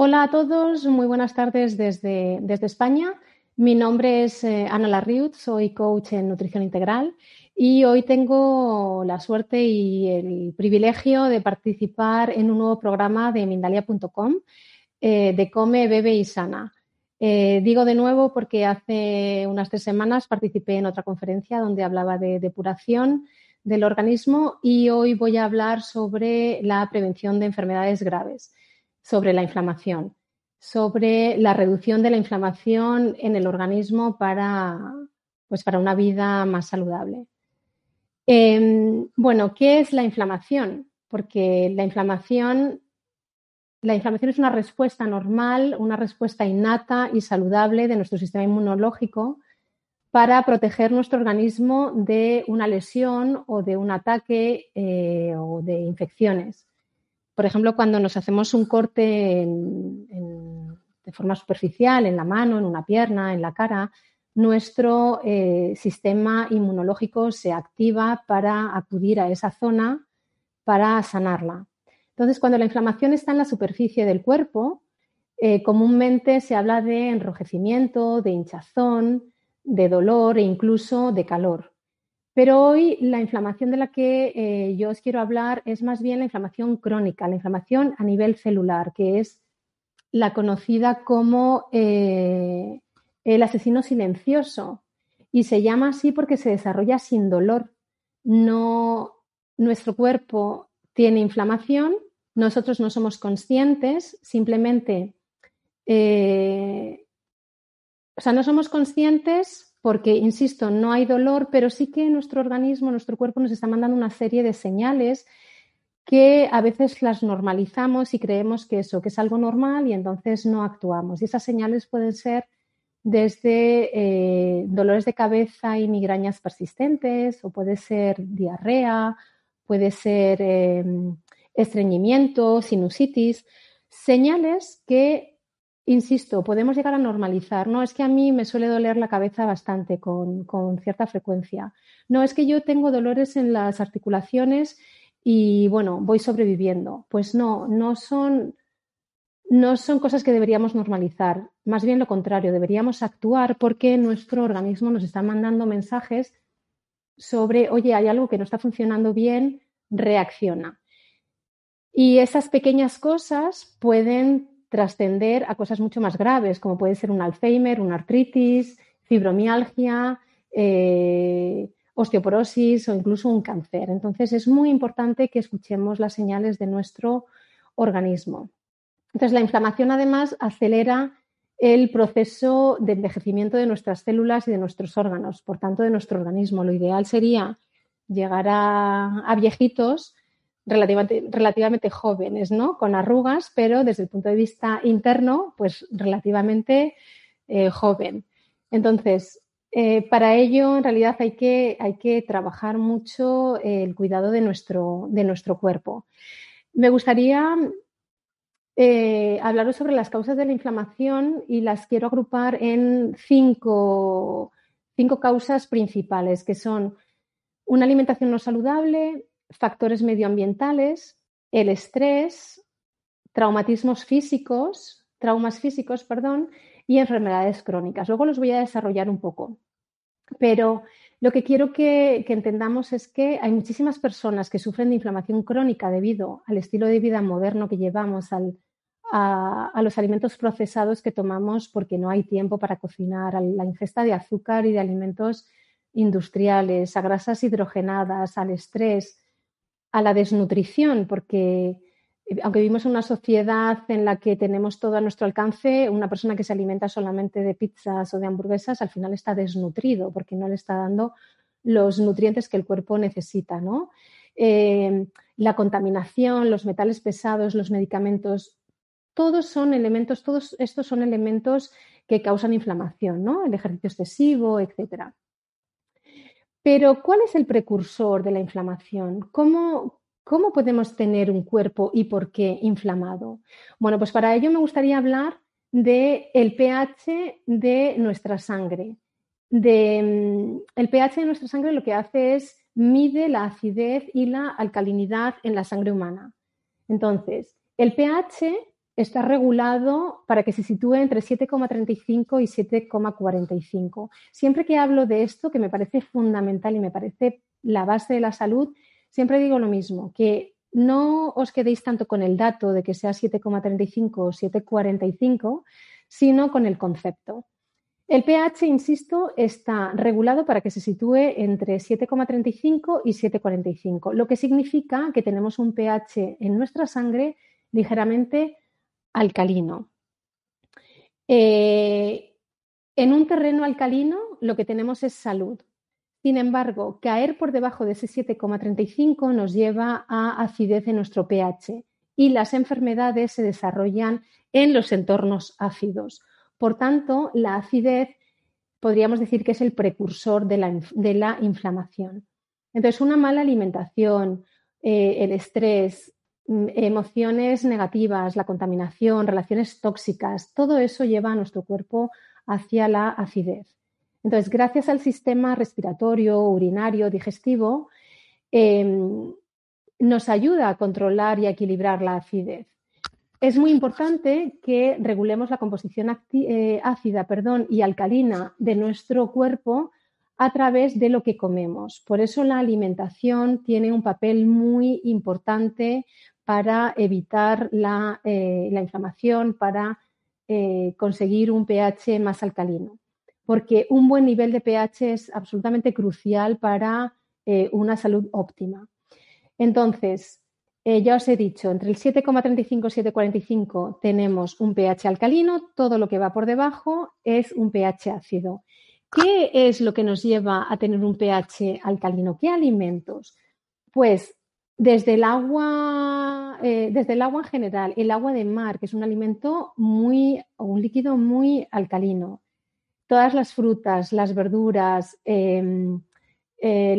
Hola a todos, muy buenas tardes desde, desde España. Mi nombre es eh, Ana Larriut, soy coach en nutrición integral y hoy tengo la suerte y el privilegio de participar en un nuevo programa de Mindalia.com eh, de Come, Bebe y Sana. Eh, digo de nuevo porque hace unas tres semanas participé en otra conferencia donde hablaba de depuración del organismo y hoy voy a hablar sobre la prevención de enfermedades graves sobre la inflamación, sobre la reducción de la inflamación en el organismo para, pues para una vida más saludable. Em, bueno, ¿qué es la inflamación? Porque la inflamación, la inflamación es una respuesta normal, una respuesta innata y saludable de nuestro sistema inmunológico para proteger nuestro organismo de una lesión o de un ataque eh, o de infecciones. Por ejemplo, cuando nos hacemos un corte de forma superficial en la mano, en una pierna, en la cara, nuestro eh, sistema inmunológico se activa para acudir a esa zona para sanarla. Entonces, cuando la inflamación está en la superficie del cuerpo, eh, comúnmente se habla de enrojecimiento, de hinchazón, de dolor e incluso de calor. Pero hoy la inflamación de la que eh, yo os quiero hablar es más bien la inflamación crónica, la inflamación a nivel celular, que es la conocida como eh, el asesino silencioso. Y se llama así porque se desarrolla sin dolor. No, nuestro cuerpo tiene inflamación, nosotros no somos conscientes, simplemente, eh, o sea, no somos conscientes porque, insisto, no hay dolor, pero sí que nuestro organismo, nuestro cuerpo nos está mandando una serie de señales que a veces las normalizamos y creemos que eso, que es algo normal y entonces no actuamos. Y esas señales pueden ser desde eh, dolores de cabeza y migrañas persistentes, o puede ser diarrea, puede ser em, estreñimiento, sinusitis, señales que insisto, podemos llegar a normalizar. No es que a mí me suele doler la cabeza bastante con, cierta frecuencia. No es que yo tengo dolores en las articulaciones y bueno, voy sobreviviendo. Pues no, no son, no son cosas que deberíamos normalizar. Más bien lo contrario, deberíamos actuar porque nuestro organismo nos está mandando mensajes sobre, oye, hay algo que no está funcionando bien, reacciona. Y esas pequeñas cosas pueden trascender a cosas mucho más graves, como puede ser un Alzheimer, una artritis, fibromialgia, eh, osteoporosis o incluso un cáncer. Entonces es muy importante que escuchemos las señales de nuestro organismo. Entonces la inflamación además acelera el proceso de envejecimiento de nuestras células y de nuestros órganos, por tanto de nuestro organismo. Lo ideal sería llegar a viejitos relativamente, jóvenes, ¿no? Con arrugas, pero desde el punto de vista interno, pues relativamente eh, joven. Entonces, eh, para ello, en realidad, hay que, hay que trabajar mucho el cuidado de nuestro, de nuestro cuerpo. Me gustaría eh, hablaros sobre las causas de la inflamación y las quiero agrupar en cinco, cinco causas principales, que son una alimentación no saludable, factores medioambientales, el estrés, traumatismos físicos, traumas físicos, perdón, y enfermedades crónicas. Luego los voy a desarrollar un poco. Pero lo que quiero que, entendamos es que hay muchísimas personas que sufren de inflamación crónica debido al estilo de vida moderno que llevamos, a, a, los alimentos procesados que tomamos porque no hay tiempo para cocinar, a la ingesta de azúcar y de alimentos industriales, a grasas hidrogenadas, al estrés, a la desnutrición, porque aunque vivimos en una sociedad en la que tenemos todo a nuestro alcance, una persona que se alimenta solamente de pizzas o de hamburguesas al final está desnutrido porque no le está dando los nutrientes que el cuerpo necesita, ¿no? Eh, la contaminación, los metales pesados, los medicamentos, todos son elementos, todos estos son elementos que causan inflamación, ¿no? El ejercicio excesivo, etcétera. Pero, ¿cuál es el precursor de la inflamación? ¿Cómo, ¿Cómo podemos tener un cuerpo y por qué inflamado? Bueno, pues para ello me gustaría hablar del el pH de nuestra sangre. De, mm, el pH de nuestra sangre lo que hace es mide la acidez y la alcalinidad en la sangre humana. Entonces, el pH está regulado para que se sitúe entre 7,35 y 7,45. Siempre que hablo de esto, que me parece fundamental y me parece la base de la salud, siempre digo lo mismo, que no os quedéis tanto con el dato de que sea 7,35 o 7,45, sino con el concepto. El pH, insisto, está regulado para que se sitúe entre 7,35 y 7,45, lo que significa que tenemos un pH en nuestra sangre ligeramente alcalino. Eh, en un terreno alcalino lo que tenemos es salud. Sin embargo, caer por debajo de ese 7,35 nos lleva a acidez en nuestro pH y las enfermedades se desarrollan en los entornos ácidos. Por tanto, la acidez podríamos decir que es el precursor de la, inflamación. Entonces, una mala alimentación, eh, el estrés, emociones negativas, la contaminación, relaciones tóxicas, todo eso lleva a nuestro cuerpo hacia la acidez. Entonces, gracias al sistema respiratorio, urinario, digestivo, em, nos ayuda a controlar y a equilibrar la acidez. Es muy importante que regulemos la composición eh, ácida perdón, y alcalina de nuestro cuerpo a través de lo que comemos. Por eso la alimentación tiene un papel muy importante para evitar la, eh, inflamación, para eh, conseguir un pH más alcalino. Porque un buen nivel de pH es absolutamente crucial para una salud óptima. Entonces, eh, ya os he dicho, entre el 7,35 y 7,45 tenemos un pH alcalino, todo lo que va por debajo es un pH ácido. ¿Qué es lo que nos lleva a tener un pH alcalino? ¿Qué alimentos? Pues desde el agua, eh, desde el agua en general, el agua de mar, que es un alimento muy, un líquido muy alcalino. Todas las frutas, las verduras, em, eh,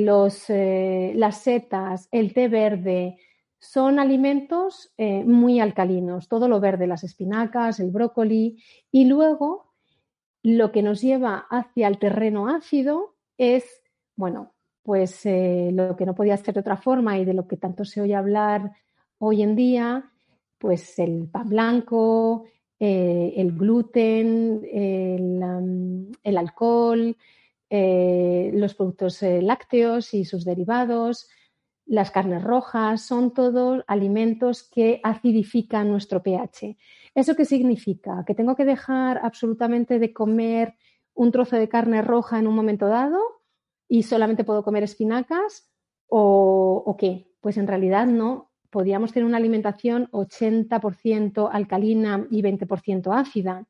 las setas, el té verde, son alimentos eh, muy alcalinos, todo lo verde, las espinacas, el brócoli, y luego lo que nos lleva hacia el terreno ácido es, bueno, pues eh, lo que no podía ser de otra forma y de lo que tanto se oye hablar hoy en día, pues el pan blanco, eh, el gluten, el alcohol, los productos lácteos y sus derivados, las carnes rojas, son todos alimentos que acidifican nuestro pH. ¿Eso qué significa? ¿Que tengo que dejar absolutamente de comer un trozo de carne roja en un momento dado y solamente puedo comer espinacas? ¿O, qué? Pues en realidad no. Podríamos tener una alimentación 80% alcalina y 20% ácida.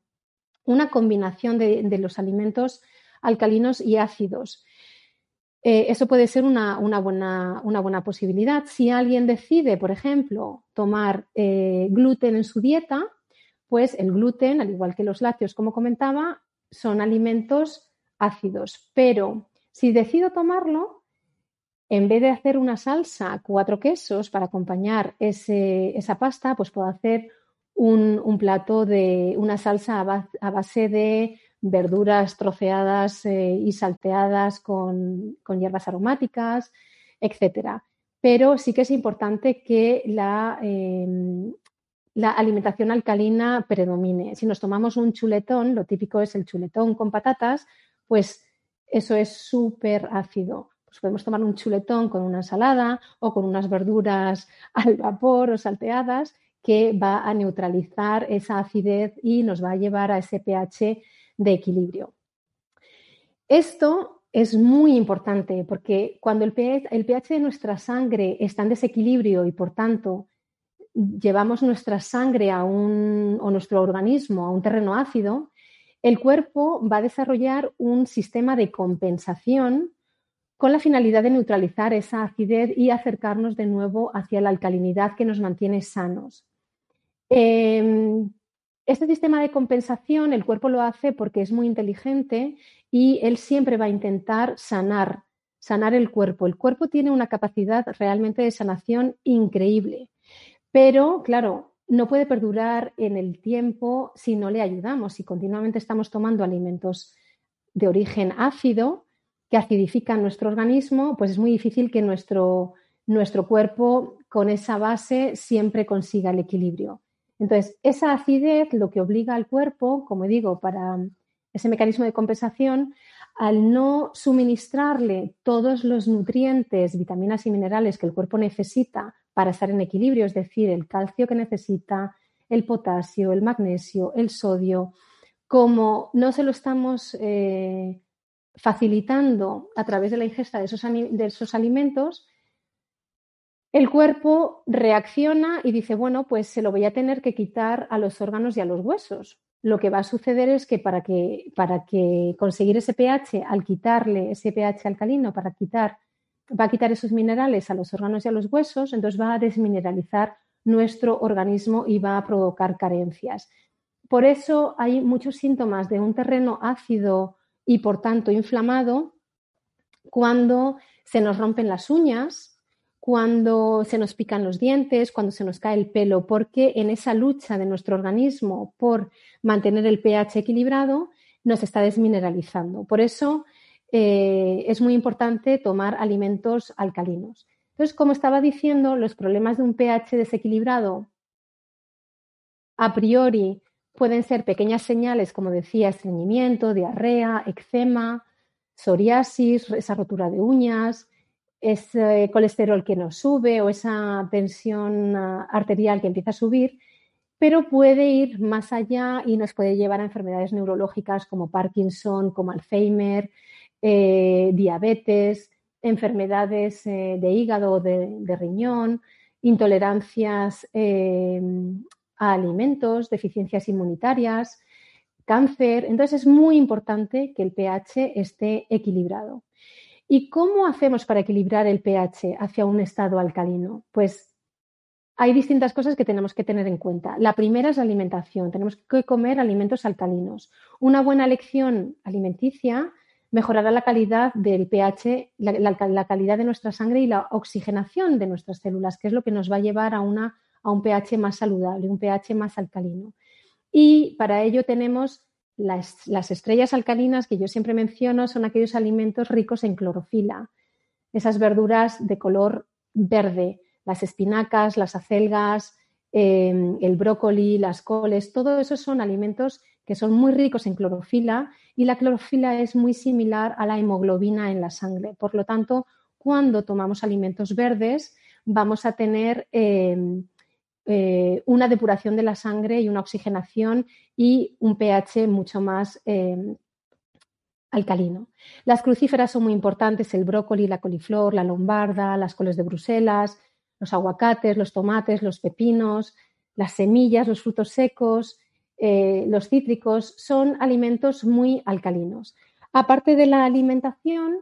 Una combinación de los alimentos alcalinos y ácidos. Eh, eso puede ser una, buena, posibilidad. Si alguien decide, por ejemplo, tomar eh, gluten en su dieta, pues el gluten, al igual que los lácteos, como comentaba, son alimentos ácidos. Pero si decido tomarlo, en vez de hacer una salsa, cuatro quesos para acompañar esa pasta, pues puedo hacer un, plato de una salsa a base de verduras troceadas eh, y salteadas con, hierbas aromáticas, etcétera. Pero sí que es importante que la, em, la alimentación alcalina predomine. Si nos tomamos un chuletón, lo típico es el chuletón con patatas, pues eso es súper ácido. Pues podemos tomar un chuletón con una ensalada o con unas verduras al vapor o salteadas que va a neutralizar esa acidez y nos va a llevar a ese pH de equilibrio. Esto es muy importante porque cuando el pH, de nuestra sangre está en desequilibrio y por tanto llevamos nuestra sangre a un, o nuestro organismo a un terreno ácido, el cuerpo va a desarrollar un sistema de compensación con la finalidad de neutralizar esa acidez y acercarnos de nuevo hacia la alcalinidad que nos mantiene sanos. Em, este sistema de compensación el cuerpo lo hace porque es muy inteligente y él siempre va a intentar sanar, sanar el cuerpo. El cuerpo tiene una capacidad realmente de sanación increíble, pero claro, no puede perdurar en el tiempo si no le ayudamos, si continuamente estamos tomando alimentos de origen ácido que acidifican nuestro organismo, pues es muy difícil que nuestro, nuestro cuerpo con esa base siempre consiga el equilibrio. Entonces, esa acidez lo que obliga al cuerpo, como digo, para ese mecanismo de compensación, al no suministrarle todos los nutrientes, vitaminas y minerales que el cuerpo necesita para estar en equilibrio, es decir, el calcio que necesita, el potasio, el magnesio, el sodio, como no se lo estamos eh, facilitando a través de la ingesta de esos, de esos alimentos, el cuerpo reacciona y dice, bueno, pues se lo voy a tener que quitar a los órganos y a los huesos. Lo que va a suceder es que para que, para que conseguir ese pH, al quitarle ese pH alcalino, para quitar, va a quitar esos minerales a los órganos y a los huesos, entonces va a desmineralizar nuestro organismo y va a provocar carencias. Por eso hay muchos síntomas de un terreno ácido y por tanto inflamado cuando se nos rompen las uñas, cuando se nos pican los dientes, cuando se nos cae el pelo, porque en esa lucha de nuestro organismo por mantener el pH equilibrado nos está desmineralizando. Por eso eh, es muy importante tomar alimentos alcalinos. Entonces, como estaba diciendo, los problemas de un pH desequilibrado a priori pueden ser pequeñas señales, como decía, estreñimiento, diarrea, eczema, psoriasis, esa rotura de uñas, ese colesterol que nos sube o esa tensión ah, arterial que empieza a subir, pero puede ir más allá y nos puede llevar a enfermedades neurológicas como Parkinson, como Alzheimer, eh, diabetes, enfermedades eh, de hígado o de, riñón, intolerancias eh, a alimentos, deficiencias inmunitarias, cáncer. Entonces es muy importante que el pH esté equilibrado. ¿Y cómo hacemos para equilibrar el pH hacia un estado alcalino? Pues hay distintas cosas que tenemos que tener en cuenta. La primera es la alimentación. Tenemos que comer alimentos alcalinos. Una buena elección alimenticia mejorará la calidad del pH, la, calidad de nuestra sangre y la oxigenación de nuestras células, que es lo que nos va a llevar a, un pH más saludable, un pH más alcalino. Y para ello tenemos las, estrellas alcalinas que yo siempre menciono son aquellos alimentos ricos en clorofila, esas verduras de color verde, las espinacas, las acelgas, em, el brócoli, las coles, todo eso son alimentos que son muy ricos en clorofila y la clorofila es muy similar a la hemoglobina en la sangre. Por lo tanto, cuando tomamos alimentos verdes, vamos a tener em, eh, una depuración de la sangre y una oxigenación y un pH mucho más eh, alcalino. Las crucíferas son muy importantes, el brócoli, la coliflor, la lombarda, las coles de Bruselas, los aguacates, los tomates, los pepinos, las semillas, los frutos secos, eh, los cítricos, son alimentos muy alcalinos. Aparte de la alimentación,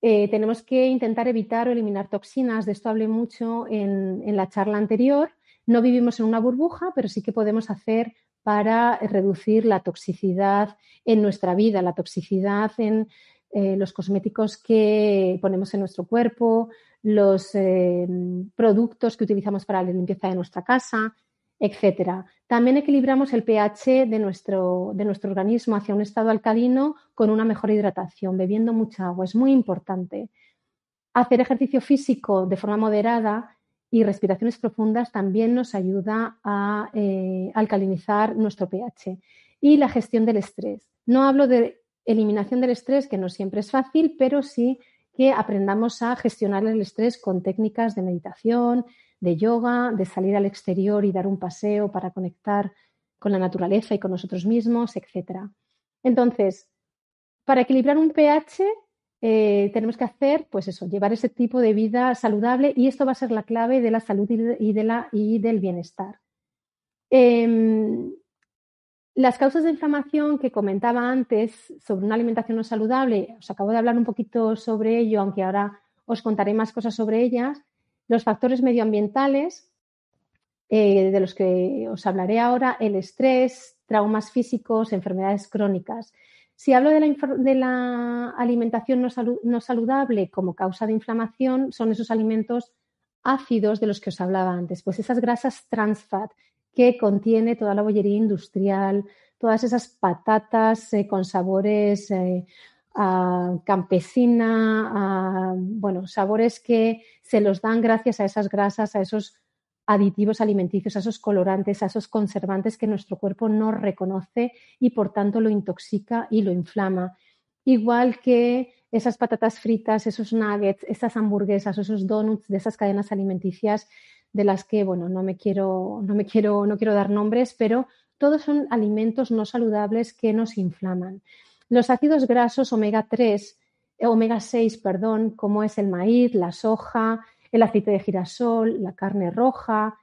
tenemos que intentar evitar o eliminar toxinas. De esto hablé mucho en la charla anterior. No vivimos en una burbuja, pero sí que podemos hacer para reducir la toxicidad en nuestra vida, la toxicidad en eh, los cosméticos que ponemos en nuestro cuerpo, los eh, productos que utilizamos para la limpieza de nuestra casa, etcétera. También equilibramos el pH de nuestro, de nuestro organismo hacia un estado alcalino con una mejor hidratación, bebiendo mucha agua. Es muy importante. Hacer ejercicio físico de forma moderada y respiraciones profundas también nos ayuda a eh, alcalinizar nuestro pH. Y la gestión del estrés. No hablo de eliminación del estrés, que no siempre es fácil, pero sí que aprendamos a gestionar el estrés con técnicas de meditación, de yoga, de salir al exterior y dar un paseo para conectar con la naturaleza y con nosotros mismos, etc. Entonces, para equilibrar un pH eh, tenemos que hacer, pues eso, llevar ese tipo de vida saludable y esto va a ser la clave de la salud y, de la, y del bienestar. Em, las causas de inflamación que comentaba antes sobre una alimentación no saludable, os acabo de hablar un poquito sobre ello, aunque ahora os contaré más cosas sobre ellas. Los factores medioambientales, eh, de los que os hablaré ahora, el estrés, traumas físicos, enfermedades crónicas. Si hablo de la, alimentación no, saludable como causa de inflamación, son esos alimentos ácidos de los que os hablaba antes, pues esas grasas trans fat que contiene toda la bollería industrial, todas esas patatas eh, con sabores eh, campesina, bueno, sabores que se los dan gracias a esas grasas, a esos aditivos alimenticios, a esos colorantes, a esos conservantes que nuestro cuerpo no reconoce y por tanto lo intoxica y lo inflama. Igual que esas patatas fritas, esos nuggets, esas hamburguesas, esos donuts de esas cadenas alimenticias de las que, bueno, no me quiero, no me quiero, no quiero dar nombres, pero todos son alimentos no saludables que nos inflaman. Los ácidos grasos omega 3, eh, omega 6, perdón, como es el maíz, la soja, el aceite de girasol, la carne roja,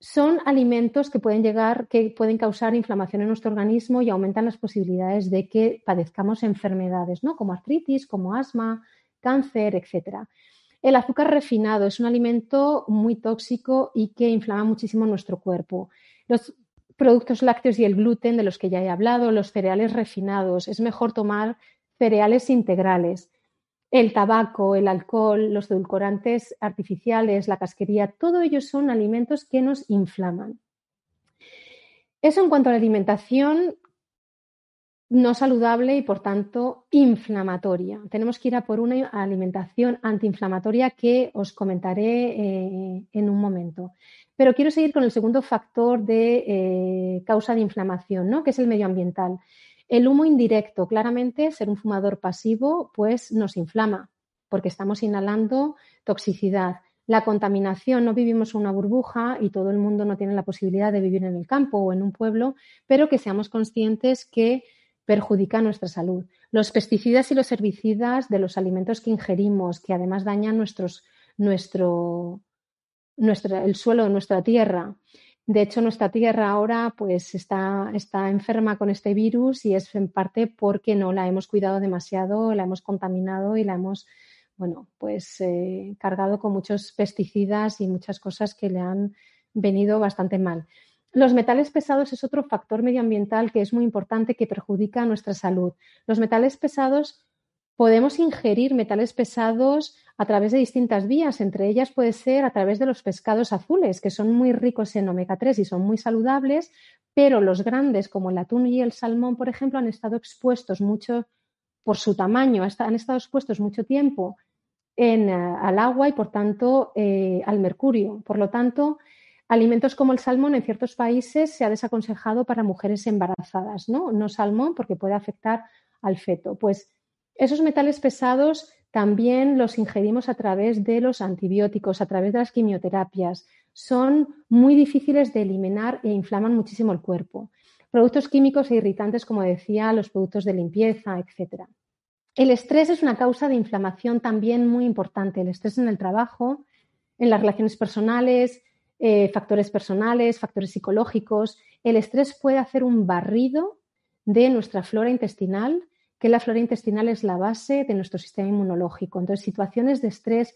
son alimentos que pueden llegar, que pueden causar inflamación en nuestro organismo y aumentan las posibilidades de que padezcamos enfermedades, ¿no? Como artritis, como asma, cáncer, etcétera. El azúcar refinado es un alimento muy tóxico y que inflama muchísimo nuestro cuerpo. Productos lácteos y el gluten, de los que ya he hablado, los cereales refinados, es mejor tomar cereales integrales el tabaco, el alcohol, los edulcorantes artificiales, la casquería, todo ellos son alimentos que nos inflaman. Eso en cuanto a la alimentación no saludable y por tanto inflamatoria. Tenemos que ir a por una alimentación antiinflamatoria que os comentaré eh, en un momento. Pero quiero seguir con el segundo factor de eh, causa de inflamación, ¿no? que es el medioambiental. El humo indirecto, claramente, ser un fumador pasivo, pues nos inflama, porque estamos inhalando toxicidad. La contaminación, no vivimos una burbuja y todo el mundo no tiene la posibilidad de vivir en el campo o en un pueblo, pero que seamos conscientes que perjudica nuestra salud. Los pesticidas y los herbicidas de los alimentos que ingerimos, que además dañan nuestros, nuestro, el suelo nuestra tierra. De hecho, nuestra Tierra ahora pues está, está enferma con este virus y es en parte porque no la hemos cuidado demasiado, la hemos contaminado y la hemos, bueno, pues eh, cargado con muchos pesticidas y muchas cosas que le han venido bastante mal. Los metales pesados es otro factor medioambiental que es muy importante que perjudica nuestra salud. Los metales pesados podemos ingerir metales pesados a través de distintas vías. Entre ellas puede ser a través de los pescados azules, que son muy ricos en omega 3 y son muy saludables, pero los grandes, como el atún y el salmón, por ejemplo, han estado expuestos mucho por su tamaño, han estado expuestos mucho tiempo en, eh, al agua y, por tanto, eh, al mercurio. Por lo tanto, alimentos como el salmón en ciertos países se ha desaconsejado para mujeres embarazadas, ¿no? No salmón porque puede afectar al feto. Pues esos metales pesados también los ingerimos a través de los antibióticos, a través de las quimioterapias. Son muy difíciles de eliminar e inflaman muchísimo el cuerpo. Productos químicos e irritantes, como decía, los productos de limpieza, etc. El estrés es una causa de inflamación también muy importante. El estrés en el trabajo, en las relaciones personales, eh, factores personales, factores psicológicos. El estrés puede hacer un barrido de nuestra flora intestinal que la flora intestinal es la base de nuestro sistema inmunológico. Entonces, situaciones de estrés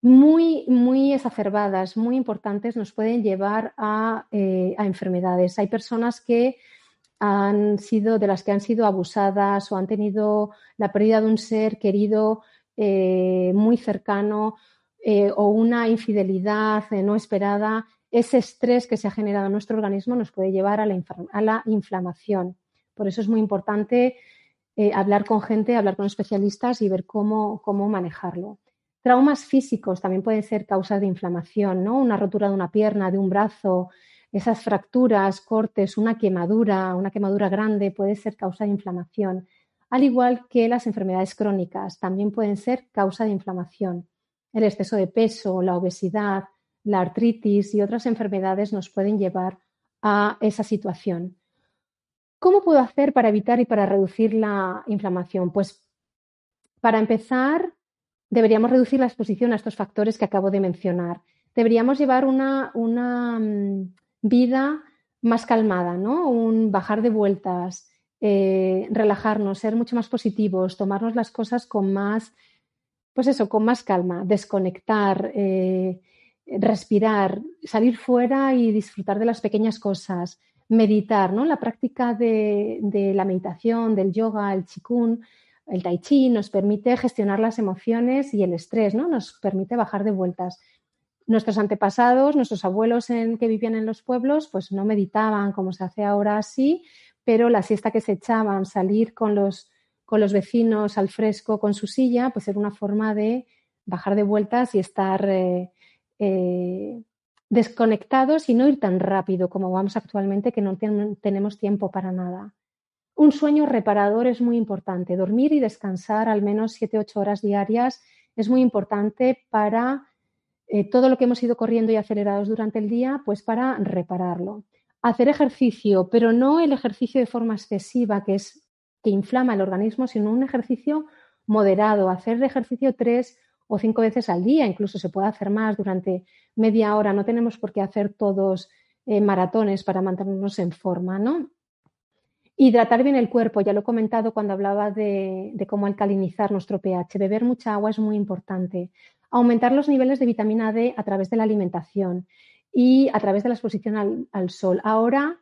muy, muy exacerbadas, muy importantes, nos pueden llevar a, eh, enfermedades. Hay personas que han sido, de las que han sido abusadas o han tenido la pérdida de un ser querido eh, muy cercano eh, o una infidelidad no esperada, ese estrés que se ha generado en nuestro organismo nos puede llevar a la, a la inflamación. Por eso es muy importante eh, hablar con gente, hablar con especialistas y ver cómo, cómo manejarlo. Traumas físicos también pueden ser causas de inflamación, ¿no? Una rotura de una pierna, de un brazo, esas fracturas, cortes, una quemadura, una quemadura grande puede ser causa de inflamación, al igual que las enfermedades crónicas también pueden ser causa de inflamación. El exceso de peso, la obesidad, la artritis y otras enfermedades nos pueden llevar a esa situación. ¿Cómo puedo hacer para evitar y para reducir la inflamación? Pues Para empezar, deberíamos reducir la exposición a estos factores que acabo de mencionar. Deberíamos llevar una, mm, vida más calmada, ¿no? Un bajar de vueltas, eh, relajarnos, ser mucho más positivos, tomarnos las cosas con más, pues eso, con más calma, desconectar, eh, respirar, salir fuera y disfrutar de las pequeñas cosas, meditar, ¿no? La práctica de, de la meditación, del yoga, el chikun, el tai chi nos permite gestionar las emociones y el estrés, ¿no? Nos permite bajar de vueltas. Nuestros antepasados, nuestros abuelos en, que vivían en los pueblos, pues no meditaban como se hace ahora así, pero la siesta que se echaban, salir con los, con los vecinos al fresco con su silla, pues era una forma de bajar de vueltas y estar eh, eh, desconectados y no ir tan rápido como vamos actualmente, que no tenemos tiempo para nada. Un sueño reparador es muy importante. Dormir y descansar al menos 7-8 horas diarias es muy importante para eh, todo lo que hemos ido corriendo y acelerados durante el día, pues para repararlo. Hacer ejercicio, pero no el ejercicio de forma excesiva, que es que inflama el organismo, sino un ejercicio moderado. Hacer ejercicio tres o cinco veces al día, incluso se puede hacer más durante media hora. No tenemos por qué hacer todos eh, maratones para mantenernos en forma, ¿no? Hidratar bien el cuerpo, ya lo he comentado cuando hablaba de, cómo alcalinizar nuestro pH. Beber mucha agua es muy importante. Aumentar los niveles de vitamina D a través de la alimentación y a través de la exposición al, sol. Ahora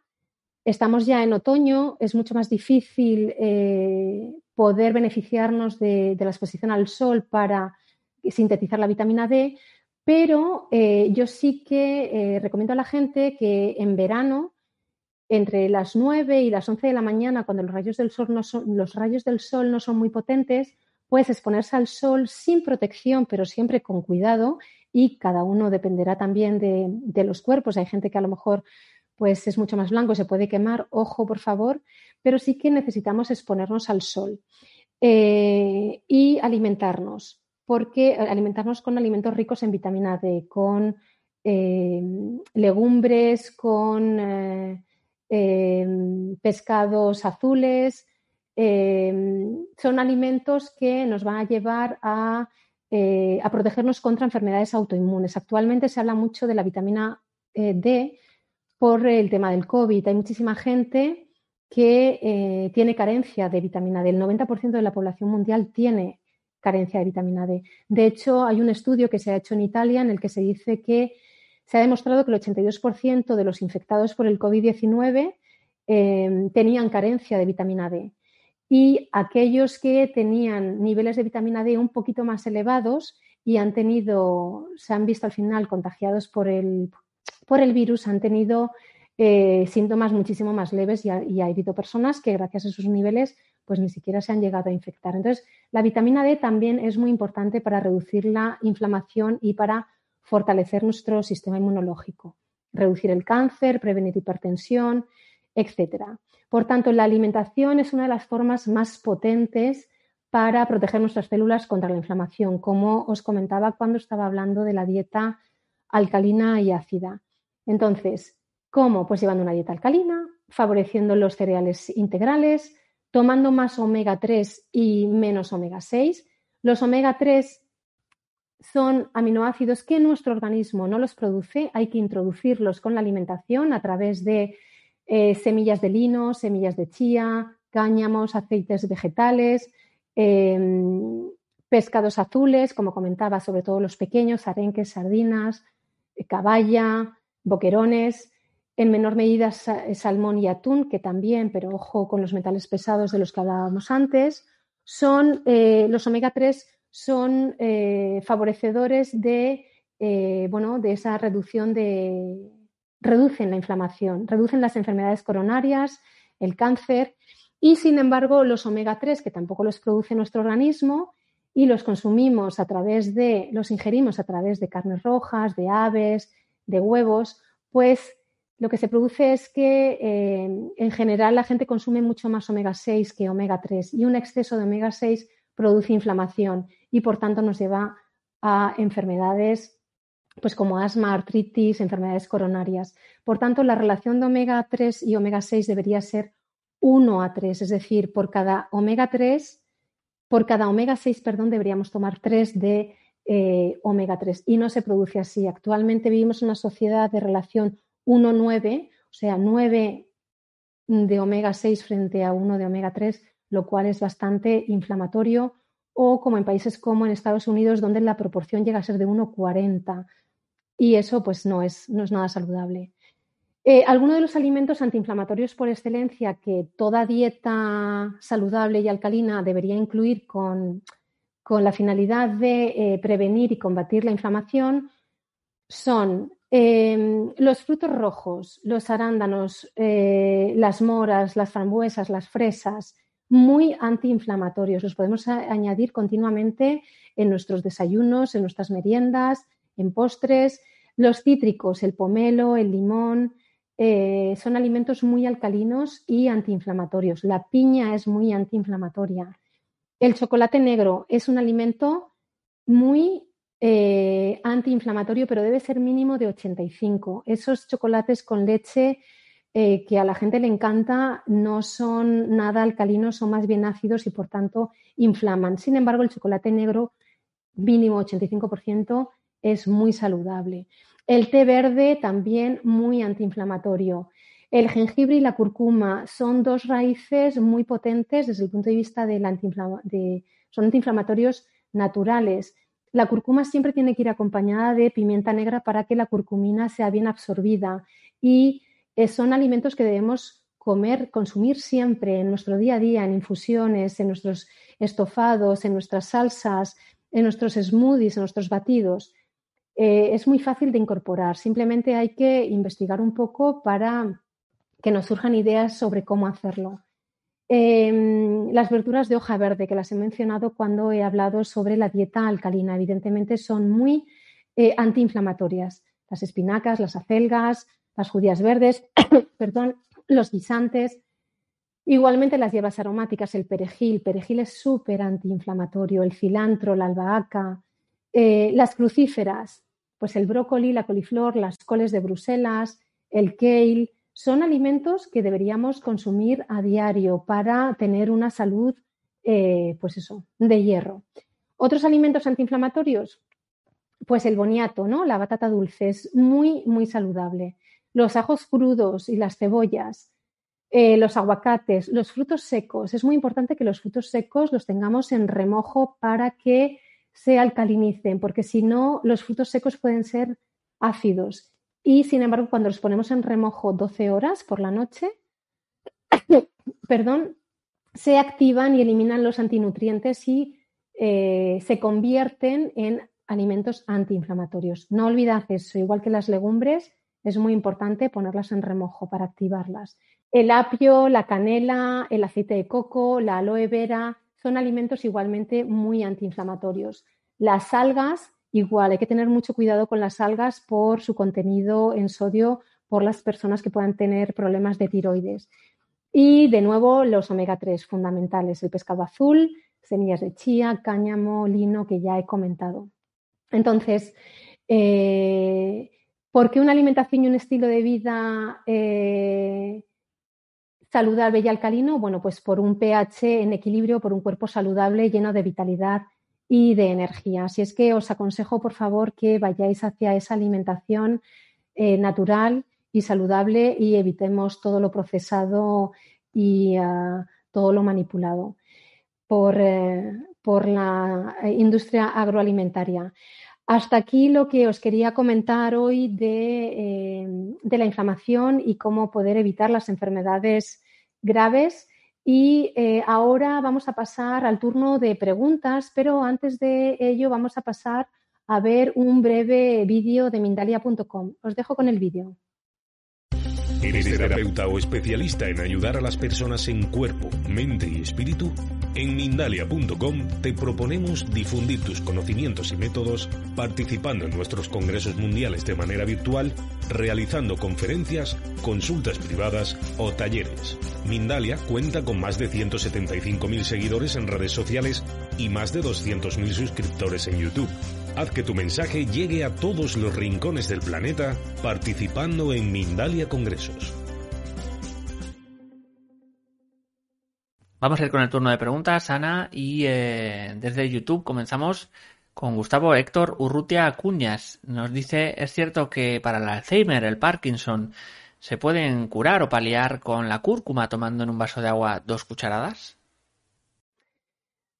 estamos ya en otoño, es mucho más difícil eh, poder beneficiarnos de, la exposición al sol para sintetizar la vitamina D, pero eh, yo sí que eh, recomiendo a la gente que en verano entre las 9 y las 11 de la mañana, cuando los rayos del sol no son, los rayos del sol no son muy potentes, puedes exponerse al sol sin protección, pero siempre con cuidado y cada uno dependerá también de, los cuerpos. Hay gente que a lo mejor pues es mucho más blanco, se puede quemar, ojo por favor, pero sí que necesitamos exponernos al sol eh, y alimentarnos, porque alimentarnos con alimentos ricos en vitamina D, con eh, legumbres, con eh, Em, pescados azules, em, son alimentos que nos van a llevar eh, a, protegernos contra enfermedades autoinmunes. Actualmente se habla mucho de la vitamina eh, D por el tema del COVID. Hay muchísima gente que eh, tiene carencia de vitamina D. El 90% de la población mundial tiene carencia de vitamina D. De hecho, hay un estudio que se ha hecho en Italia en el que se dice que se ha demostrado que el 82% de los infectados por el COVID-19 eh, tenían carencia de vitamina D y aquellos que tenían niveles de vitamina D un poquito más elevados y han tenido, se han visto al final contagiados por el, por el virus, han tenido eh, síntomas muchísimo más leves y ha, y ha, habido personas que gracias a sus niveles pues ni siquiera se han llegado a infectar. Entonces, la vitamina D también es muy importante para reducir la inflamación y para fortalecer nuestro sistema inmunológico, reducir el cáncer, prevenir hipertensión, etc. Por tanto, la alimentación es una de las formas más potentes para proteger nuestras células contra la inflamación, como os comentaba cuando estaba hablando de la dieta alcalina y ácida. Entonces, ¿cómo? Pues llevando una dieta alcalina, favoreciendo los cereales integrales, tomando más omega 3 y menos omega 6. Los omega 3 son aminoácidos que nuestro organismo no los produce, hay que introducirlos con la alimentación a través de eh, semillas de lino, semillas de chía, cáñamos, aceites vegetales, em, pescados azules, como comentaba, sobre todo los pequeños, arenques, sardinas, caballa, boquerones, en menor medida salmón y atún, que también, pero ojo con los metales pesados de los que hablábamos antes, son eh, los omega 3 son eh, favorecedores de, eh, bueno, de esa reducción de... reducen la inflamación, reducen las enfermedades coronarias, el cáncer y, sin embargo, los omega 3, que tampoco los produce nuestro organismo, y los consumimos a través de, los ingerimos a través de carnes rojas, de aves, de huevos, pues lo que se produce es que eh, en general la gente consume mucho más omega 6 que omega 3 y un exceso de omega 6 produce inflamación y por tanto nos lleva a enfermedades pues como asma, artritis, enfermedades coronarias. Por tanto, la relación de omega 3 y omega 6 debería ser 1 a 3, es decir, por cada omega 3 por cada omega 6, perdón, deberíamos tomar 3 de eh, omega 3 y no se produce así. Actualmente vivimos en una sociedad de relación 1-9, o sea, 9 de omega 6 frente a 1 de omega 3, lo cual es bastante inflamatorio, o como en países como en Estados Unidos, donde la proporción llega a ser de 1,40 y eso pues no es, no es nada saludable. Eh, algunos de los alimentos antiinflamatorios por excelencia que toda dieta saludable y alcalina debería incluir con, la finalidad de eh, prevenir y combatir la inflamación son em, los frutos rojos, los arándanos, eh, las moras, las frambuesas, las fresas, muy antiinflamatorios. Los podemos añadir continuamente en nuestros desayunos, en nuestras meriendas, en postres. Los cítricos, el pomelo, el limón, eh, son alimentos muy alcalinos y antiinflamatorios. La piña es muy antiinflamatoria. El chocolate negro es un alimento muy eh, antiinflamatorio, pero debe ser mínimo de 85. Esos chocolates con leche eh, que a la gente le encanta no son nada alcalinos, son más bien ácidos y por tanto inflaman. Sin embargo, el chocolate negro mínimo 85% es muy saludable. El té verde también muy antiinflamatorio. El jengibre y la curcuma son dos raíces muy potentes desde el punto de vista del de, son antiinflamatorios naturales. La curcuma siempre tiene que ir acompañada de pimienta negra para que la curcumina sea bien absorbida y eh, son alimentos que debemos comer, consumir siempre en nuestro día a día, en infusiones, en nuestros estofados, en nuestras salsas, en nuestros smoothies, en nuestros batidos. Eh, es muy fácil de incorporar. Simplemente hay que investigar un poco para que nos surjan ideas sobre cómo hacerlo. Em, las verduras de hoja verde, que las he mencionado cuando he hablado sobre la dieta alcalina, evidentemente son muy eh, antiinflamatorias. Las espinacas, las acelgas, las judías verdes, perdón, los guisantes. Igualmente las hierbas aromáticas, el perejil. Perejil es súper antiinflamatorio, el cilantro, la albahaca, eh, las crucíferas, pues el brócoli, la coliflor, las coles de Bruselas, el kale, son alimentos que deberíamos consumir a diario para tener una salud, eh, pues eso, de hierro. Otros alimentos antiinflamatorios, pues el boniato, ¿no? La batata dulce es muy, muy saludable los ajos crudos y las cebollas, eh, los aguacates, los frutos secos. Es muy importante que los frutos secos los tengamos en remojo para que se alcalinicen, porque si no, los frutos secos pueden ser ácidos. Y sin embargo, cuando los ponemos en remojo 12 horas por la noche, perdón, se activan y eliminan los antinutrientes y eh, se convierten en alimentos antiinflamatorios. No olvidad eso, igual que las legumbres, es muy importante ponerlas en remojo para activarlas. El apio, la canela, el aceite de coco, la aloe vera son alimentos igualmente muy antiinflamatorios. Las algas, igual, hay que tener mucho cuidado con las algas por su contenido en sodio por las personas que puedan tener problemas de tiroides. Y de nuevo, los omega 3 fundamentales, el pescado azul, semillas de chía, cáñamo, lino, que ya he comentado. Entonces, eh, ¿Por qué una alimentación y un estilo de vida eh, saludable y alcalino? Bueno, pues por un pH en equilibrio, por un cuerpo saludable lleno de vitalidad y de energía. Así es que os aconsejo, por favor, que vayáis hacia esa alimentación eh, natural y saludable y evitemos todo lo procesado y ah, todo lo manipulado por, eh, por la industria agroalimentaria. Hasta aquí lo que os quería comentar hoy eh, de, la inflamación y cómo poder evitar las enfermedades graves. Y eh, ahora vamos a pasar al turno de preguntas, pero antes de ello vamos a pasar a ver un breve vídeo de Mindalia.com. Os dejo con el vídeo. ¿Eres terapeuta o especialista en ayudar a las personas en cuerpo, mente y espíritu? En Mindalia.com te proponemos difundir tus conocimientos y métodos participando en nuestros congresos mundiales de manera virtual, realizando conferencias, consultas privadas o talleres. Mindalia cuenta con más de 175.000 seguidores en redes sociales y más de 200.000 suscriptores en YouTube. Haz que tu mensaje llegue a todos los rincones del planeta participando en Mindalia Congresos. Vamos a ir con el turno de preguntas, Ana, y eh, desde YouTube comenzamos con Gustavo Héctor Urrutia Cuñas. Nos dice, ¿es cierto que para el Alzheimer, el Parkinson, se pueden curar o paliar con la cúrcuma tomando en un vaso de agua dos cucharadas?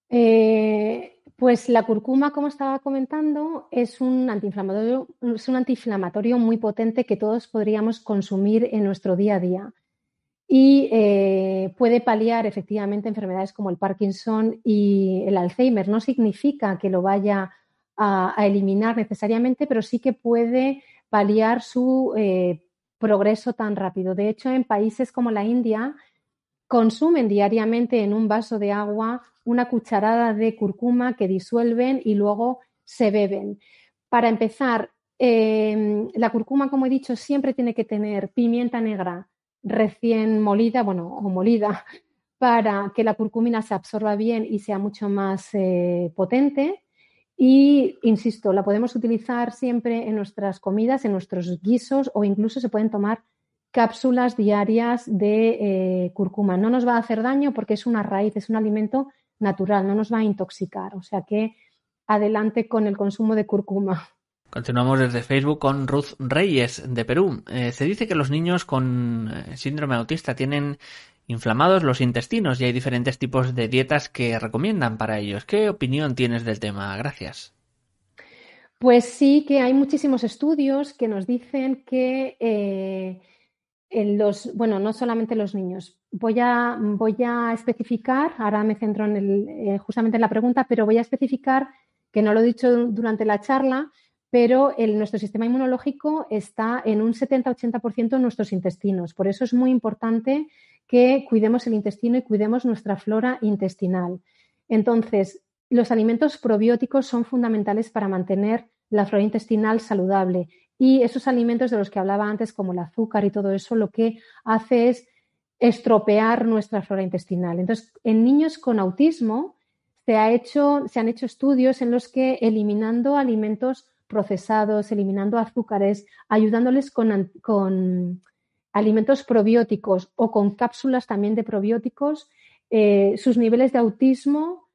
Eh, pues la cúrcuma, como estaba comentando, es un, antiinflamatorio, es un antiinflamatorio muy potente que todos podríamos consumir en nuestro día a día y eh, puede paliar efectivamente enfermedades como el Parkinson y el Alzheimer. No significa que lo vaya a, eliminar necesariamente, pero sí que puede paliar su eh, progreso tan rápido. De hecho, en países como la India consumen diariamente en un vaso de agua una cucharada de curcuma que disuelven y luego se beben. Para empezar, eh, la curcuma, como he dicho, siempre tiene que tener pimienta negra recién molida, bueno, o molida, para que la curcumina se absorba bien y sea mucho más eh, potente. Y, insisto, la podemos utilizar siempre en nuestras comidas, en nuestros guisos o incluso se pueden tomar cápsulas diarias de eh, curcuma. No nos va a hacer daño porque es una raíz, es un alimento natural, no nos va a intoxicar. O sea que adelante con el consumo de curcuma. Continuamos desde Facebook con Ruth Reyes de Perú. Eh, se dice que los niños con eh, síndrome autista tienen inflamados los intestinos y hay diferentes tipos de dietas que recomiendan para ellos. ¿Qué opinión tienes del tema? Gracias. Pues sí, que hay muchísimos estudios que nos dicen que eh, los, bueno, no solamente los niños. Voy a, voy a especificar, ahora me centro en el, justamente en la pregunta, pero voy a especificar que no lo he dicho durante la charla, pero nuestro sistema inmunológico está en un 70-80% en nuestros intestinos. Por eso es muy importante que cuidemos el intestino y cuidemos nuestra flora intestinal. Entonces, los alimentos probióticos son fundamentales para mantener la flora intestinal saludable y esos alimentos de los que hablaba antes, como el azúcar y todo eso, lo que hace es estropear nuestra flora intestinal. Entonces, en niños con autismo se, ha hecho, se han hecho estudios en los que eliminando alimentos procesados, eliminando azúcares, ayudándoles con, alimentos probióticos o con cápsulas también de probióticos, eh, sus niveles de autismo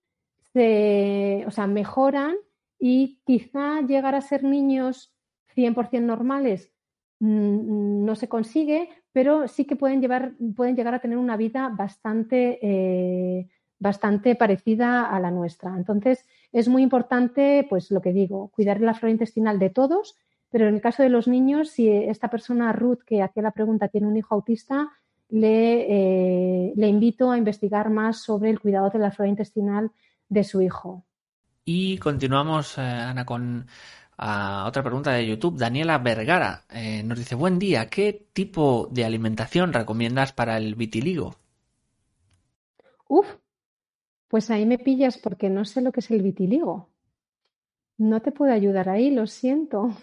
se, o sea, mejoran y quizá llegar a ser niños 100% normales mm, no se consigue, pero sí que pueden, llevar, pueden llegar a tener una vida bastante, eh, bastante parecida a la nuestra. Entonces, es muy importante, pues lo que digo, cuidar la flora intestinal de todos, pero en el caso de los niños, si esta persona, Ruth, que hacía la pregunta, tiene un hijo autista, le, eh, le invito a investigar más sobre el cuidado de la flora intestinal de su hijo. Y continuamos, eh, Ana, con otra pregunta de YouTube. Daniela Vergara eh, nos dice, buen día, ¿qué tipo de alimentación recomiendas para el vitiligo? Uf, pues ahí me pillas porque no sé lo que es el vitiligo. No te puedo ayudar ahí, lo siento.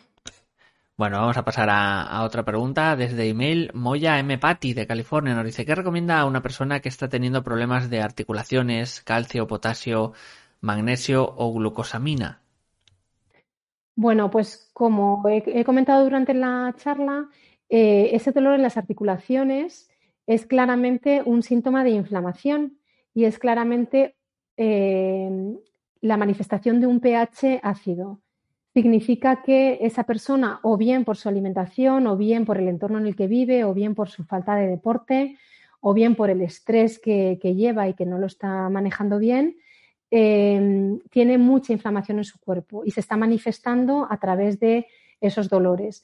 Bueno, vamos a pasar a, otra pregunta. Desde email, Moya M. Patti de California nos dice, ¿qué recomienda a una persona que está teniendo problemas de articulaciones, calcio, potasio, magnesio o glucosamina? Bueno, pues como he, comentado durante la charla, eh, ese dolor en las articulaciones es claramente un síntoma de inflamación y es claramente eh, la manifestación de un pH ácido. Significa que esa persona, o bien por su alimentación, o bien por el entorno en el que vive, o bien por su falta de deporte, o bien por el estrés que, lleva y que no lo está manejando bien, eh, tiene mucha inflamación en su cuerpo y se está manifestando a través de esos dolores.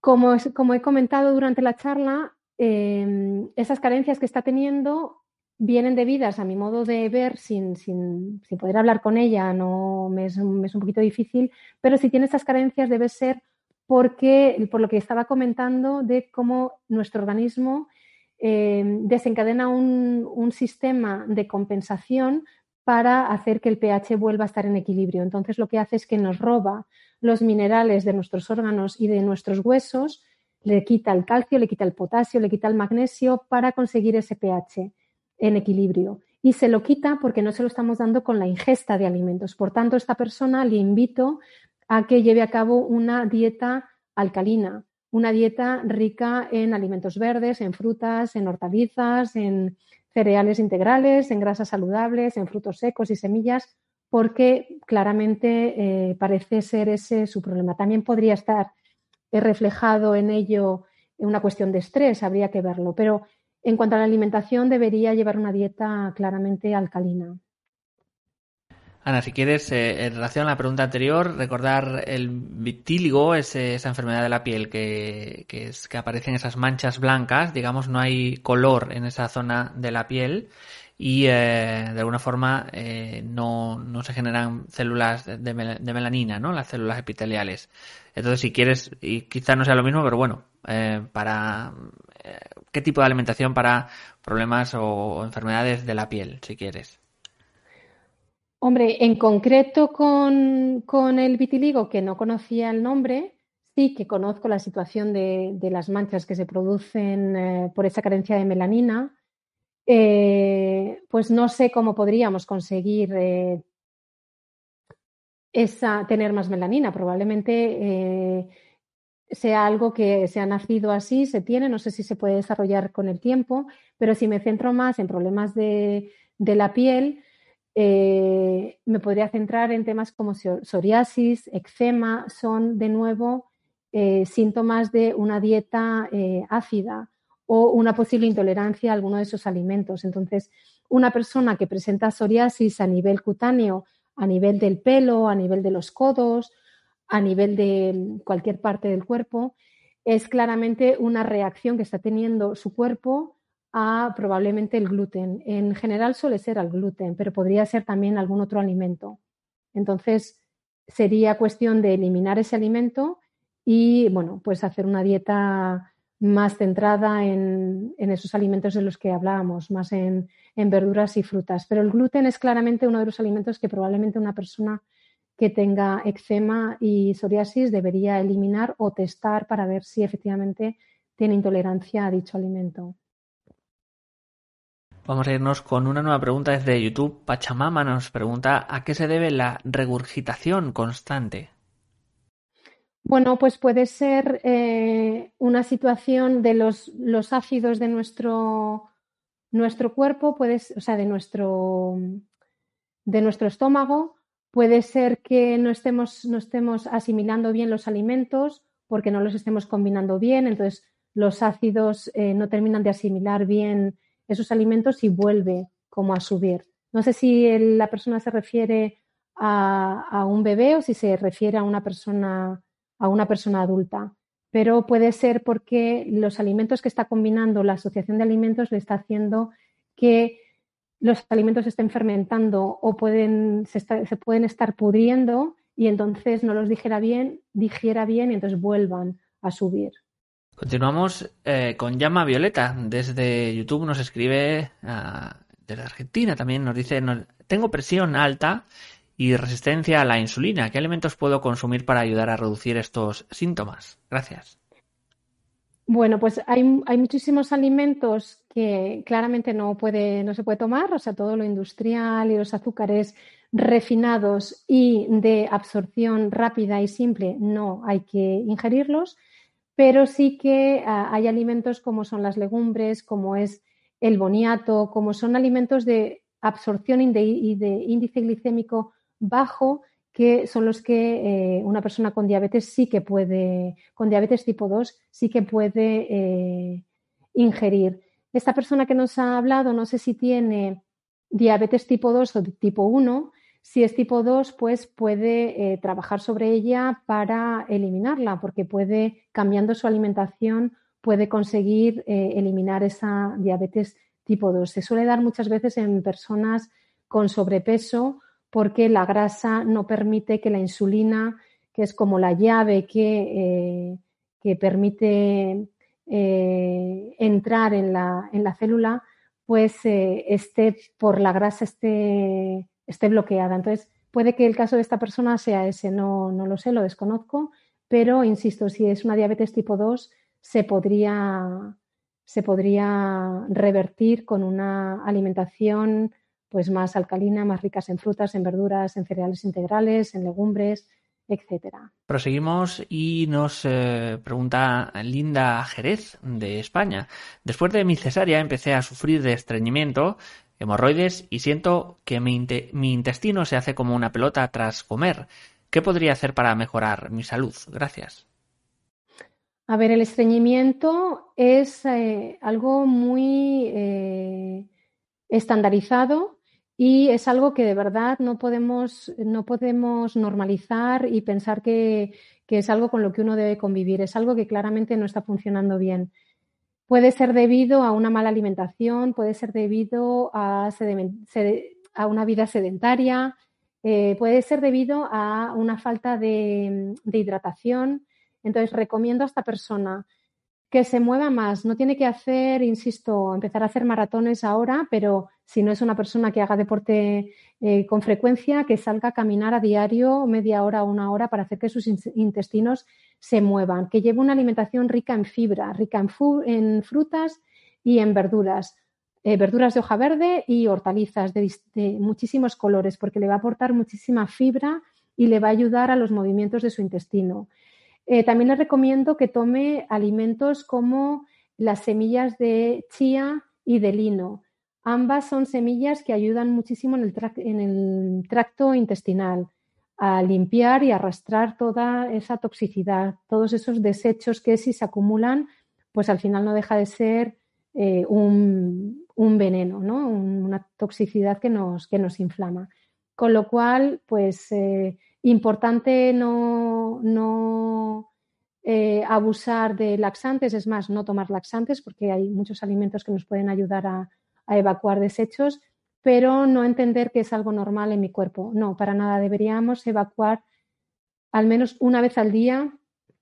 Como, he comentado durante la charla, eh, esas carencias que está teniendo vienen debidas a mi modo de ver sin, sin, sin poder hablar con ella, no me es, un poquito difícil, pero si tiene estas carencias debe ser porque, por lo que estaba comentando, de cómo nuestro organismo eh, desencadena un, sistema de compensación para hacer que el pH vuelva a estar en equilibrio. Entonces, lo que hace es que nos roba los minerales de nuestros órganos y de nuestros huesos, le quita el calcio, le quita el potasio, le quita el magnesio para conseguir ese pH en equilibrio. Y se lo quita porque no se lo estamos dando con la ingesta de alimentos. Por tanto, esta persona le invito a que lleve a cabo una dieta alcalina, una dieta rica en alimentos verdes, en frutas, en hortalizas, en cereales integrales, en grasas saludables, en frutos secos y semillas, porque claramente eh, parece ser ese su problema. También podría estar reflejado en ello una cuestión de estrés, habría que verlo, pero en cuanto a la alimentación debería llevar una dieta claramente alcalina. Ana, si quieres, eh, en relación a la pregunta anterior, recordar el vitíligo, es esa enfermedad de la piel que, que, es, que aparecen esas manchas blancas, digamos, no hay color en esa zona de la piel y eh, de alguna forma eh, no, no, se generan células de, melanina, ¿no? Las células epiteliales. Entonces, si quieres, y quizás no sea lo mismo, pero bueno, eh, para qué tipo de alimentación para problemas o enfermedades de la piel, si quieres. Hombre, en concreto con, el vitiligo, que no conocía el nombre, sí que conozco la situación de, las manchas que se producen eh, por esa carencia de melanina. Eh, pues no sé cómo podríamos conseguir eh, esa, tener más melanina. Probablemente sea algo que se ha nacido así, se tiene, no sé si se puede desarrollar con el tiempo, pero si me centro más en problemas de la piel, eh, me podría centrar en temas como psoriasis, eczema, son de nuevo eh, síntomas de una dieta eh, ácida o una posible intolerancia a alguno de esos alimentos. Entonces, una persona que presenta psoriasis a nivel cutáneo, a nivel del pelo, a nivel de los codos, a nivel de cualquier parte del cuerpo, es claramente una reacción que está teniendo su cuerpo a probablemente el gluten. En general suele ser al gluten, pero podría ser también algún otro alimento. Entonces, sería cuestión de eliminar ese alimento y, bueno, pues hacer una dieta más centrada en, esos alimentos de los que hablábamos, más en, verduras y frutas. Pero el gluten es claramente uno de los alimentos que probablemente una persona que tenga eczema y psoriasis debería eliminar o testar para ver si efectivamente tiene intolerancia a dicho alimento. Vamos a irnos con una nueva pregunta desde YouTube. Pachamama nos pregunta a qué se debe la regurgitación constante. Bueno, pues puede ser eh, una situación de los, ácidos de nuestro, nuestro cuerpo, puede, o sea, de nuestro, de nuestro estómago. Puede ser que no estemos, no estemos asimilando bien los alimentos porque no los estemos combinando bien, entonces los ácidos eh, no terminan de asimilar bien esos alimentos y vuelve como a subir. No sé si la persona se refiere a, un bebé o si se refiere a una persona, a una persona adulta, pero puede ser porque los alimentos que está combinando la asociación de alimentos le está haciendo que los alimentos estén fermentando o pueden, se, pueden estar pudriendo y entonces no los dijera bien, digiera bien y entonces vuelvan a subir. Continuamos eh, con Llama Violeta. Desde YouTube nos escribe uh, desde Argentina también. Nos dice, tengo presión alta y resistencia a la insulina. ¿Qué alimentos puedo consumir para ayudar a reducir estos síntomas? Gracias. Bueno, pues hay, hay muchísimos alimentos que claramente no, puede, no se puede tomar, o sea, todo lo industrial y los azúcares refinados y de absorción rápida y simple no hay que ingerirlos pero sí que uh, hay alimentos como son las legumbres, como es el boniato, como son alimentos de absorción y de, de, índice glicémico bajo, que son los que eh, una persona con diabetes sí que puede, con diabetes tipo 2, sí que puede eh, ingerir. Esta persona que nos ha hablado, no sé si tiene diabetes tipo 2 o tipo 1, si es tipo 2, pues puede eh, trabajar sobre ella para eliminarla, porque puede, cambiando su alimentación, puede conseguir eh, eliminar esa diabetes tipo 2. Se suele dar muchas veces en personas con sobrepeso porque la grasa no permite que la insulina, que es como la llave que, eh, que permite entrar en la, en la, célula, pues esté por la grasa, esté esté bloqueada. Entonces, puede que el caso de esta persona sea ese, no, no lo sé, lo desconozco, pero insisto, si es una diabetes tipo 2, se podría, se podría revertir con una alimentación pues más alcalina, más ricas en frutas, en verduras, en cereales integrales, en legumbres, etcétera. Proseguimos y nos eh, pregunta Linda Jerez de España. Después de mi cesárea empecé a sufrir de estreñimiento, hemorroides y siento que mi, intestino se hace como una pelota tras comer. ¿Qué podría hacer para mejorar mi salud? Gracias. A ver, el estreñimiento es eh, algo muy eh, estandarizado y es algo que de verdad no podemos, no podemos normalizar y pensar que, es algo con lo que uno debe convivir. Es algo que claramente no está funcionando bien. Puede ser debido a una mala alimentación, puede ser debido a, una vida sedentaria, eh, puede ser debido a una falta de hidratación. Entonces, recomiendo a esta persona que se mueva más. No tiene que hacer, insisto, empezar a hacer maratones ahora, pero si no es una persona que haga deporte eh, con frecuencia, que salga a caminar a diario media hora o una hora para hacer que sus intestinos se muevan, que lleve una alimentación rica en fibra, rica en, frutas y en verduras. Eh, verduras de hoja verde y hortalizas de, muchísimos colores, porque le va a aportar muchísima fibra y le va a ayudar a los movimientos de su intestino. Eh, también le recomiendo que tome alimentos como las semillas de chía y de lino. Ambas son semillas que ayudan muchísimo en el, tracto intestinal a limpiar y arrastrar toda esa toxicidad, todos esos desechos que si se acumulan, pues al final no deja de ser eh, un, veneno, ¿no? una toxicidad que nos, que nos inflama. Con lo cual, pues eh, Importante no, no eh, abusar de laxantes, es más, no tomar laxantes porque hay muchos alimentos que nos pueden ayudar a, evacuar desechos, pero no entender que es algo normal en mi cuerpo. No, para nada. Deberíamos evacuar al menos una vez al día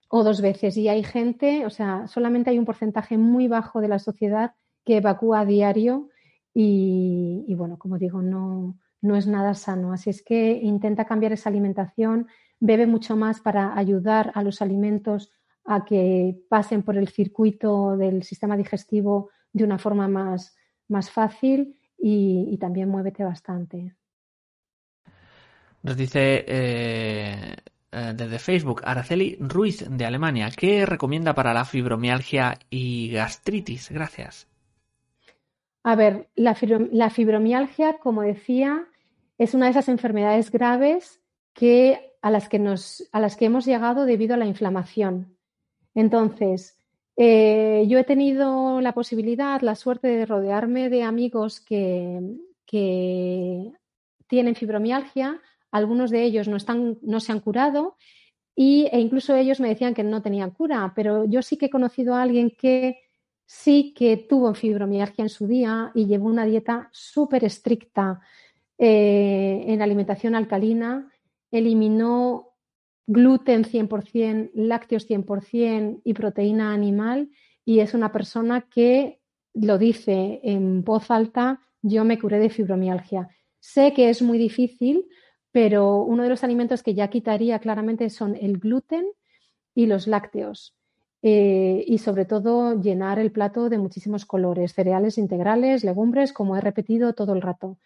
o dos veces. Y hay gente, o sea, solamente hay un porcentaje muy bajo de la sociedad que evacúa a diario y, y bueno, como digo, no, no es nada sano. Así es que intenta cambiar esa alimentación, bebe mucho más para ayudar a los alimentos a que pasen por el circuito del sistema digestivo de una forma más, más fácil y, también muévete bastante. Nos dice eh, eh, desde Facebook Araceli Ruiz de Alemania, ¿qué recomienda para la fibromialgia y gastritis? Gracias. A ver, la, fibromialgia, como decía, es una de esas enfermedades graves que, a, las que nos, a las que hemos llegado debido a la inflamación. Entonces, eh, yo he tenido la posibilidad, la suerte de rodearme de amigos que, que tienen fibromialgia, algunos de ellos no, están, no se han curado y, e incluso ellos me decían que no tenían cura, pero yo sí que he conocido a alguien que sí que tuvo fibromialgia en su día y llevó una dieta súper estricta eh, en alimentación alcalina, eliminó gluten 100%, lácteos 100% y proteína animal y es una persona que lo dice en voz alta, yo me curé de fibromialgia. Sé que es muy difícil, pero uno de los alimentos que ya quitaría claramente son el gluten y los lácteos. Eh, y sobre todo llenar el plato de muchísimos colores, cereales integrales, legumbres, como he repetido todo el rato,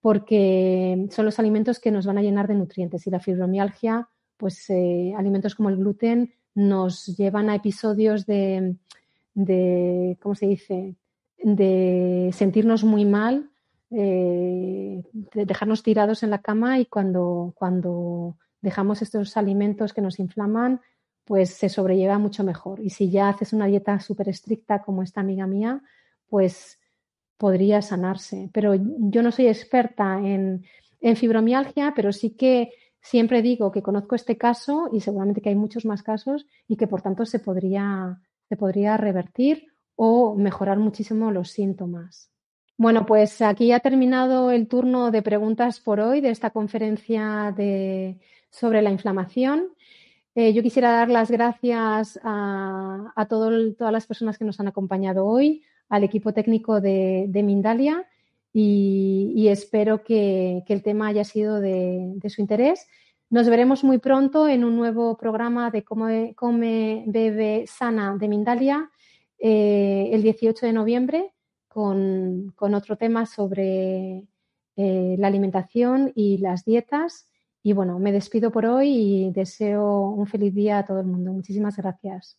porque son los alimentos que nos van a llenar de nutrientes y la fibromialgia, pues eh, alimentos como el gluten nos llevan a episodios de, de ¿cómo se dice?, de sentirnos muy mal, eh, de dejarnos tirados en la cama y cuando, cuando dejamos estos alimentos que nos inflaman, pues se sobrelleva mucho mejor. Y si ya haces una dieta súper estricta como esta amiga mía, pues podría sanarse. Pero yo no soy experta en, fibromialgia, pero sí que siempre digo que conozco este caso y seguramente que hay muchos más casos y que por tanto se podría, se podría revertir o mejorar muchísimo los síntomas. Bueno, pues aquí ha terminado el turno de preguntas por hoy de esta conferencia de, sobre la inflamación. Eh, yo quisiera dar las gracias a, todas las personas que nos han acompañado hoy, al equipo técnico de, Mindalia y, espero que, el tema haya sido de, su interés. Nos veremos muy pronto en un nuevo programa de Come, Come Bebe Sana de Mindalia eh, el 18 de noviembre con, otro tema sobre eh, la alimentación y las dietas Y bueno, me despido por hoy y deseo un feliz día a todo el mundo. Muchísimas gracias.